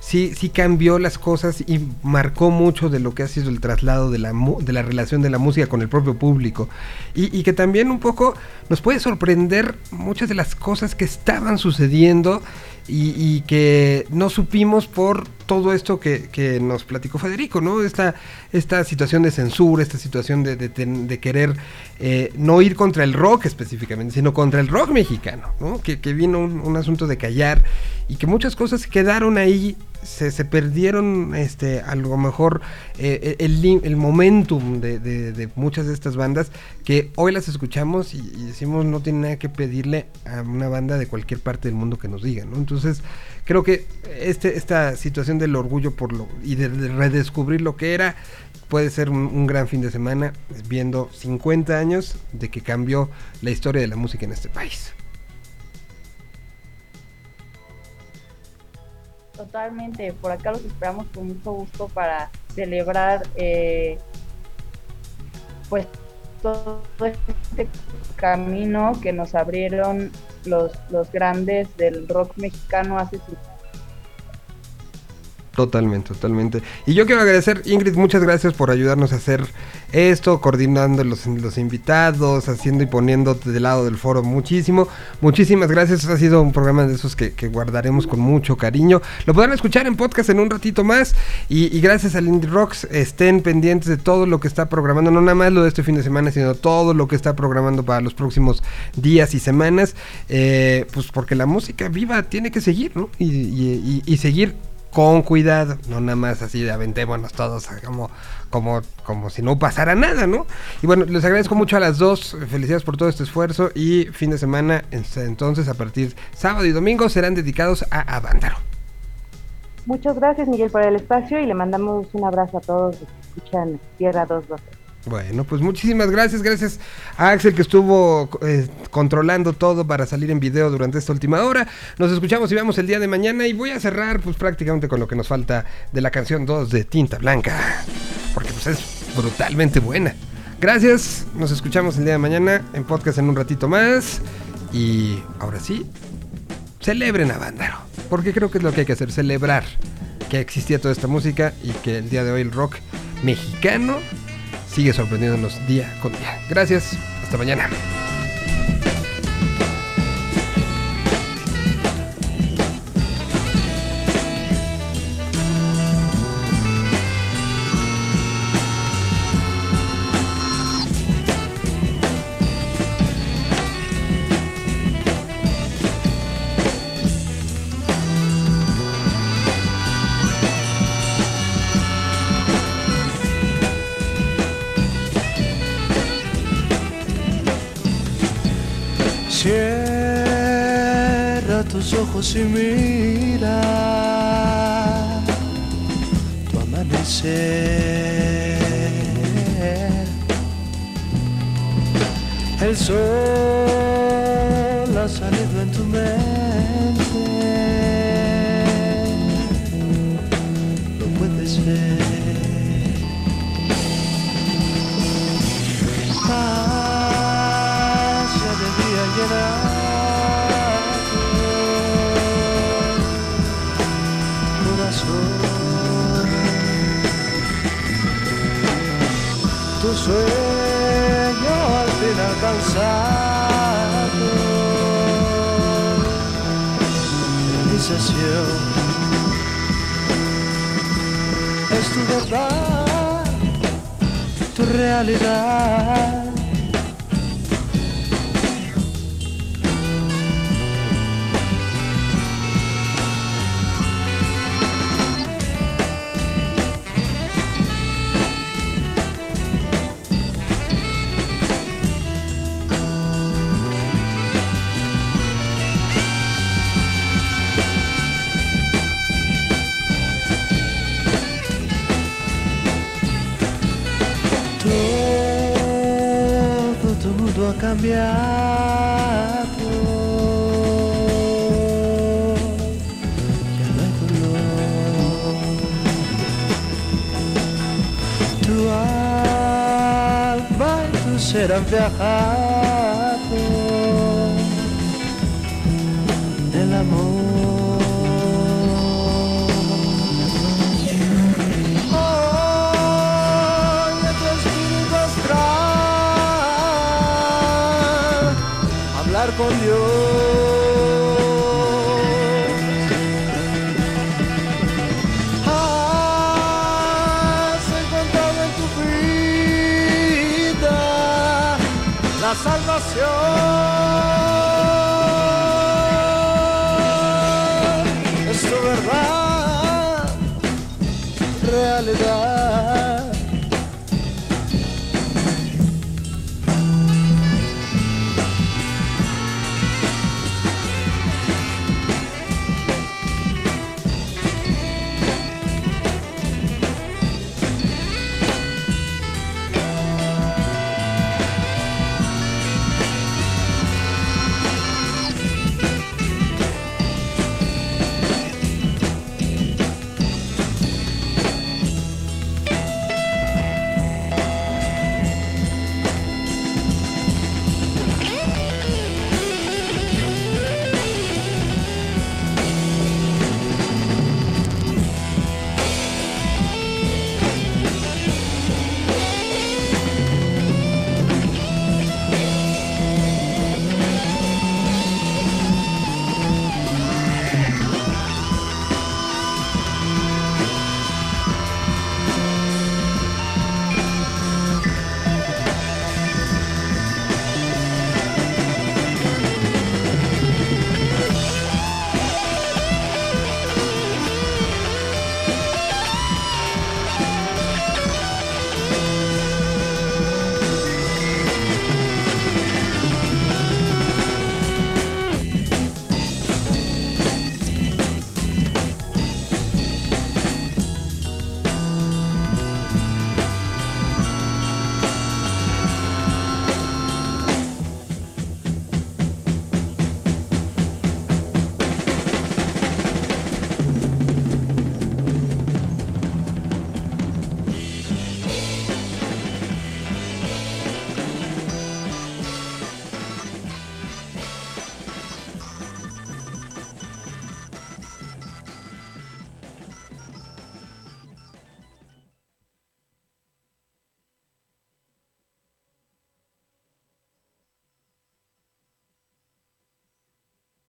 S1: Sí, sí cambió las cosas y marcó mucho de lo que ha sido el traslado de la, de la relación de la música con el propio público. Y, y que también un poco nos puede sorprender muchas de las cosas que estaban sucediendo y, y que no supimos por todo esto que, que nos platicó Federico, ¿no? Esta, esta situación de censura, esta situación de, querer eh, no ir contra el rock específicamente, sino contra el rock mexicano, ¿no? Que, que vino un, un asunto de callar y que muchas cosas quedaron ahí, se, se perdieron este, a lo mejor eh, el, lim- el momentum de, muchas de estas bandas que hoy las escuchamos y, decimos no tiene nada que pedirle a una banda de cualquier parte del mundo que nos diga, ¿no? Entonces creo que este, esta situación del orgullo por lo y de, de redescubrir lo que era puede ser un, un gran fin de semana viendo 50 años de que cambió la historia de la música en este país.
S6: Totalmente, por acá los esperamos con mucho gusto para celebrar eh, pues todo este camino que nos abrieron los, los grandes del rock mexicano hace
S1: Totalmente, totalmente. Y yo quiero agradecer, Ingrid, muchas gracias por ayudarnos a hacer esto, coordinando los, los invitados, haciendo y poniendo del lado del foro muchísimo. Muchísimas gracias, ha sido un programa de esos que, que guardaremos con mucho cariño. Lo podrán escuchar en podcast en un ratito más. Y, gracias al Indie Rocks, estén pendientes de todo lo que está programando, no nada más lo de este fin de semana, sino todo lo que está programando para los próximos días y semanas. Eh, pues porque la música viva tiene que seguir, ¿no? Y- y- y seguir con cuidado, no nada más así de aventémonos todos como, como, como si no pasara nada, ¿no? Y bueno, les agradezco mucho a las dos, felicidades por todo este esfuerzo y fin de semana, en- entonces a partir sábado y domingo serán dedicados a Avándaro.
S5: Muchas gracias, Miguel, por el espacio y le mandamos un abrazo a todos los que escuchan Tierra 212.
S1: Bueno, pues muchísimas gracias, gracias a Axel que estuvo eh, controlando todo para salir en video durante esta última hora. Nos escuchamos y vemos el día de mañana y voy a cerrar pues prácticamente con lo que nos falta de la canción 2 de Tinta Blanca, porque pues es brutalmente buena. Gracias, nos escuchamos el día de mañana en podcast en un ratito más y ahora sí, celebren a Vándaro, porque creo que es lo que hay que hacer, celebrar que existía toda esta música y que el día de hoy el rock mexicano sigue sorprendiéndonos día con día. Gracias, hasta mañana.
S7: Ojos y mira tu amanecer. El sol ha salido en tu mente. Lo puedes ver. Alcanzado. Realización es tu verdad tu realidad. Viajado. El amor. Oye tu espíritu astral hablar con Dios.